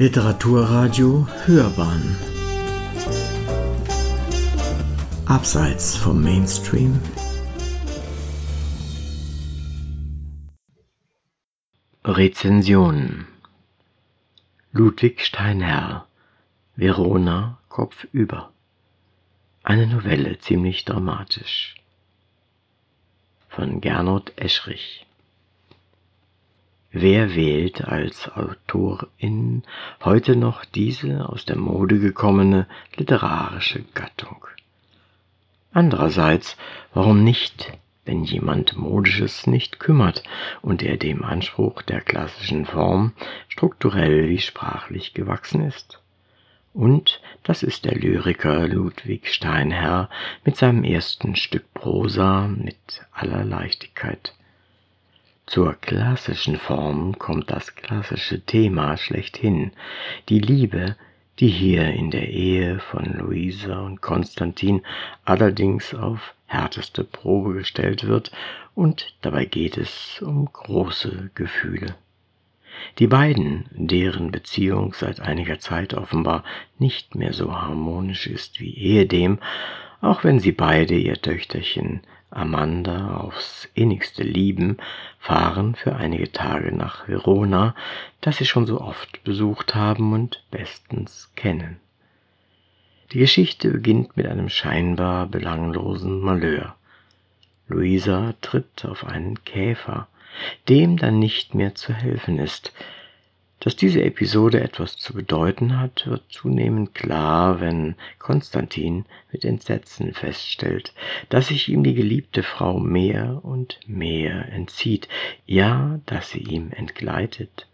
Literaturradio Hörbahn. Abseits vom Mainstream. Rezensionen Ludwig Steinherr Verona kopfüber Eine Novelle ziemlich dramatisch. Von Gernot Eschrich Wer wählt als Autorin heute noch diese aus der Mode gekommene literarische Gattung? Andererseits, warum nicht, wenn jemand Modisches nicht kümmert und er dem Anspruch der klassischen Form strukturell wie sprachlich gewachsen ist? Und das ist der Lyriker Ludwig Steinherr mit seinem ersten Stück Prosa mit aller Leichtigkeit. Zur klassischen Form kommt das klassische Thema schlechthin, die Liebe, die hier in der Ehe von Luisa und Konstantin allerdings auf härteste Probe gestellt wird, und dabei geht es um große Gefühle. Die beiden, deren Beziehung seit einiger Zeit offenbar nicht mehr so harmonisch ist wie ehedem, auch wenn sie beide ihr Töchterchen Amanda aufs innigste lieben, fahren für einige Tage nach Verona, das sie schon so oft besucht haben und bestens kennen. Die Geschichte beginnt mit einem scheinbar belanglosen Malheur. Luisa tritt auf einen Käfer, dem dann nicht mehr zu helfen ist, dass diese Episode etwas zu bedeuten hat, wird zunehmend klar, wenn Konstantin mit Entsetzen feststellt, dass sich ihm die geliebte Frau mehr und mehr entzieht, ja, dass sie ihm entgleitet.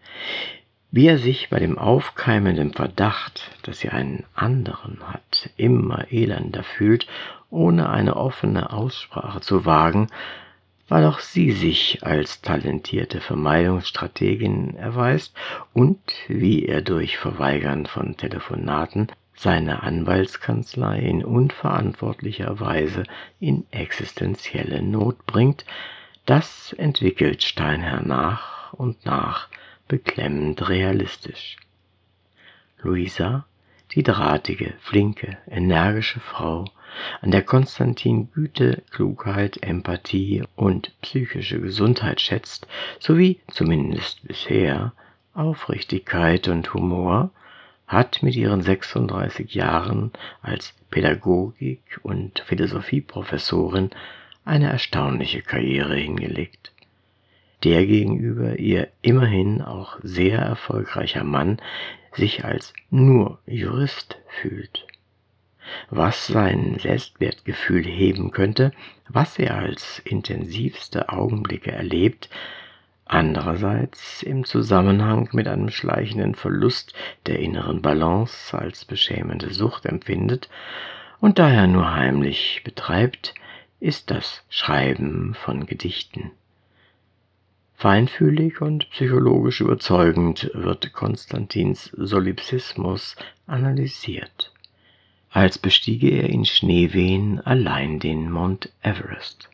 Wie er sich bei dem aufkeimenden Verdacht, dass sie einen anderen hat, immer elender fühlt, ohne eine offene Aussprache zu wagen, weil auch sie sich als talentierte Vermeidungsstrategin erweist und wie er durch Verweigern von Telefonaten seine Anwaltskanzlei in unverantwortlicher Weise in existenzielle Not bringt, das entwickelt Steinherr nach und nach beklemmend realistisch. Luisa, die drahtige, flinke, energische Frau, an der Konstantin Güte, Klugheit, Empathie und psychische Gesundheit schätzt, sowie zumindest bisher Aufrichtigkeit und Humor, hat mit ihren 36 Jahren als Pädagogik- und Philosophieprofessorin eine erstaunliche Karriere hingelegt. Der gegenüber ihr immerhin auch sehr erfolgreicher Mann sich als nur Jurist fühlt was sein Selbstwertgefühl heben könnte, was er als intensivste Augenblicke erlebt, andererseits im Zusammenhang mit einem schleichenden Verlust der inneren Balance als beschämende Sucht empfindet und daher nur heimlich betreibt, ist das Schreiben von Gedichten. Feinfühlig und psychologisch überzeugend wird Konstantins Solipsismus analysiert als bestiege er in Schneewehen allein den Mount Everest.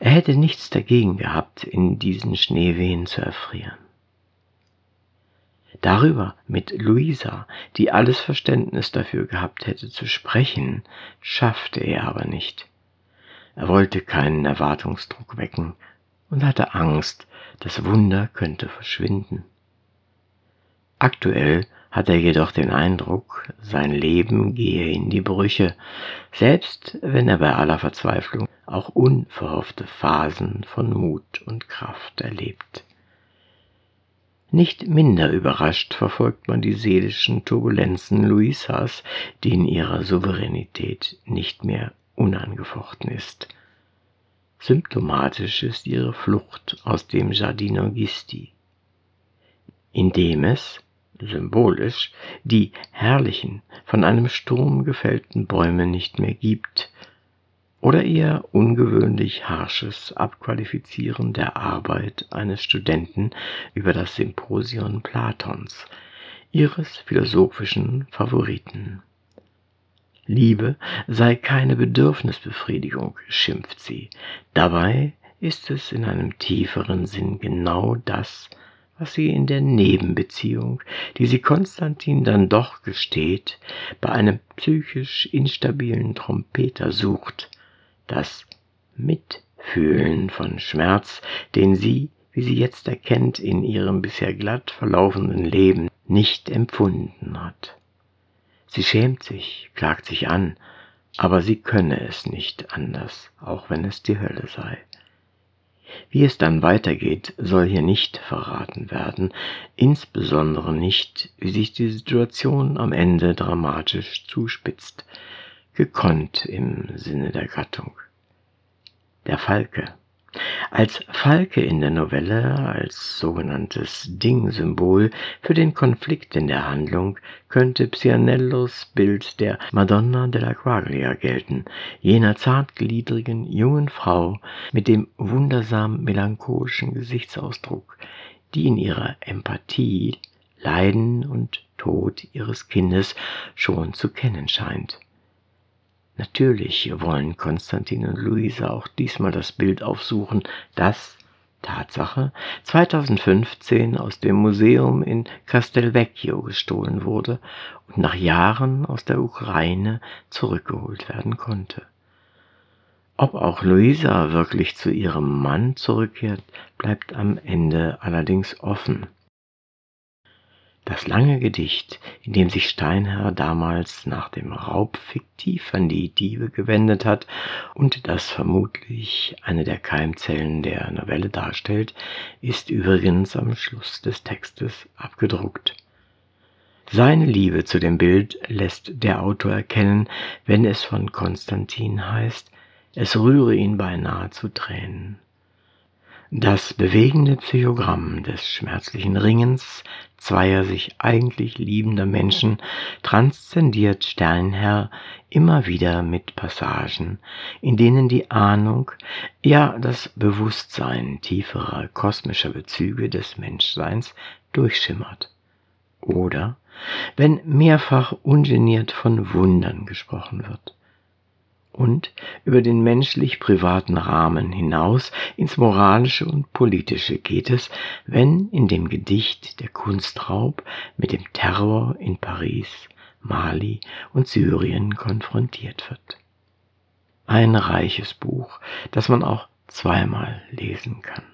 Er hätte nichts dagegen gehabt, in diesen Schneewehen zu erfrieren. Darüber mit Luisa, die alles Verständnis dafür gehabt hätte zu sprechen, schaffte er aber nicht. Er wollte keinen Erwartungsdruck wecken und hatte Angst, das Wunder könnte verschwinden. Aktuell hat er jedoch den Eindruck, sein Leben gehe in die Brüche, selbst wenn er bei aller Verzweiflung auch unverhoffte Phasen von Mut und Kraft erlebt. Nicht minder überrascht verfolgt man die seelischen Turbulenzen Luisas, die in ihrer Souveränität nicht mehr unangefochten ist. Symptomatisch ist ihre Flucht aus dem Giardino Gisti, indem es, symbolisch, die herrlichen, von einem Sturm gefällten Bäume nicht mehr gibt, oder eher ungewöhnlich harsches Abqualifizieren der Arbeit eines Studenten über das Symposion Platons, ihres philosophischen Favoriten. Liebe sei keine Bedürfnisbefriedigung, schimpft sie. Dabei ist es in einem tieferen Sinn genau das, was sie in der Nebenbeziehung, die sie Konstantin dann doch gesteht, bei einem psychisch instabilen Trompeter sucht, das Mitfühlen von Schmerz, den sie, wie sie jetzt erkennt, in ihrem bisher glatt verlaufenden Leben nicht empfunden hat. Sie schämt sich, klagt sich an, aber sie könne es nicht anders, auch wenn es die Hölle sei. Wie es dann weitergeht, soll hier nicht verraten werden, insbesondere nicht, wie sich die Situation am Ende dramatisch zuspitzt, gekonnt im Sinne der Gattung. Der Falke als Falke in der Novelle, als sogenanntes Ding-Symbol für den Konflikt in der Handlung, könnte Pianellos Bild der Madonna della Quaglia gelten, jener zartgliedrigen jungen Frau mit dem wundersam melancholischen Gesichtsausdruck, die in ihrer Empathie Leiden und Tod ihres Kindes schon zu kennen scheint. Natürlich wollen Konstantin und Luisa auch diesmal das Bild aufsuchen, das, Tatsache, 2015 aus dem Museum in Castelvecchio gestohlen wurde und nach Jahren aus der Ukraine zurückgeholt werden konnte. Ob auch Luisa wirklich zu ihrem Mann zurückkehrt, bleibt am Ende allerdings offen. Das lange Gedicht, in dem sich Steinherr damals nach dem Raub fiktiv an die Diebe gewendet hat und das vermutlich eine der Keimzellen der Novelle darstellt, ist übrigens am Schluss des Textes abgedruckt. Seine Liebe zu dem Bild lässt der Autor erkennen, wenn es von Konstantin heißt, es rühre ihn beinahe zu Tränen. Das bewegende Psychogramm des schmerzlichen Ringens zweier sich eigentlich liebender Menschen transzendiert Sternherr immer wieder mit Passagen, in denen die Ahnung, ja das Bewusstsein tieferer kosmischer Bezüge des Menschseins durchschimmert. Oder wenn mehrfach ungeniert von Wundern gesprochen wird und über den menschlich privaten Rahmen hinaus ins Moralische und Politische geht es, wenn in dem Gedicht der Kunstraub mit dem Terror in Paris, Mali und Syrien konfrontiert wird. Ein reiches Buch, das man auch zweimal lesen kann.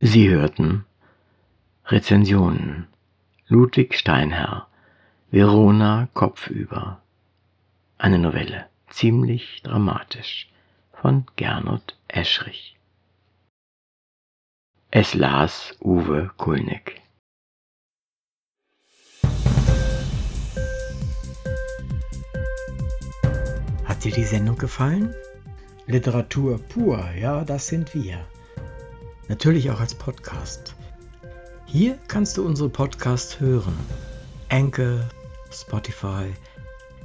Sie hörten Rezensionen Ludwig Steinherr Verona kopfüber eine Novelle, ziemlich dramatisch, von Gernot Eschrich. Es las Uwe Kulnig. Hat dir die Sendung gefallen? Literatur pur, ja, das sind wir. Natürlich auch als Podcast. Hier kannst du unsere Podcasts hören. Anchor, Spotify,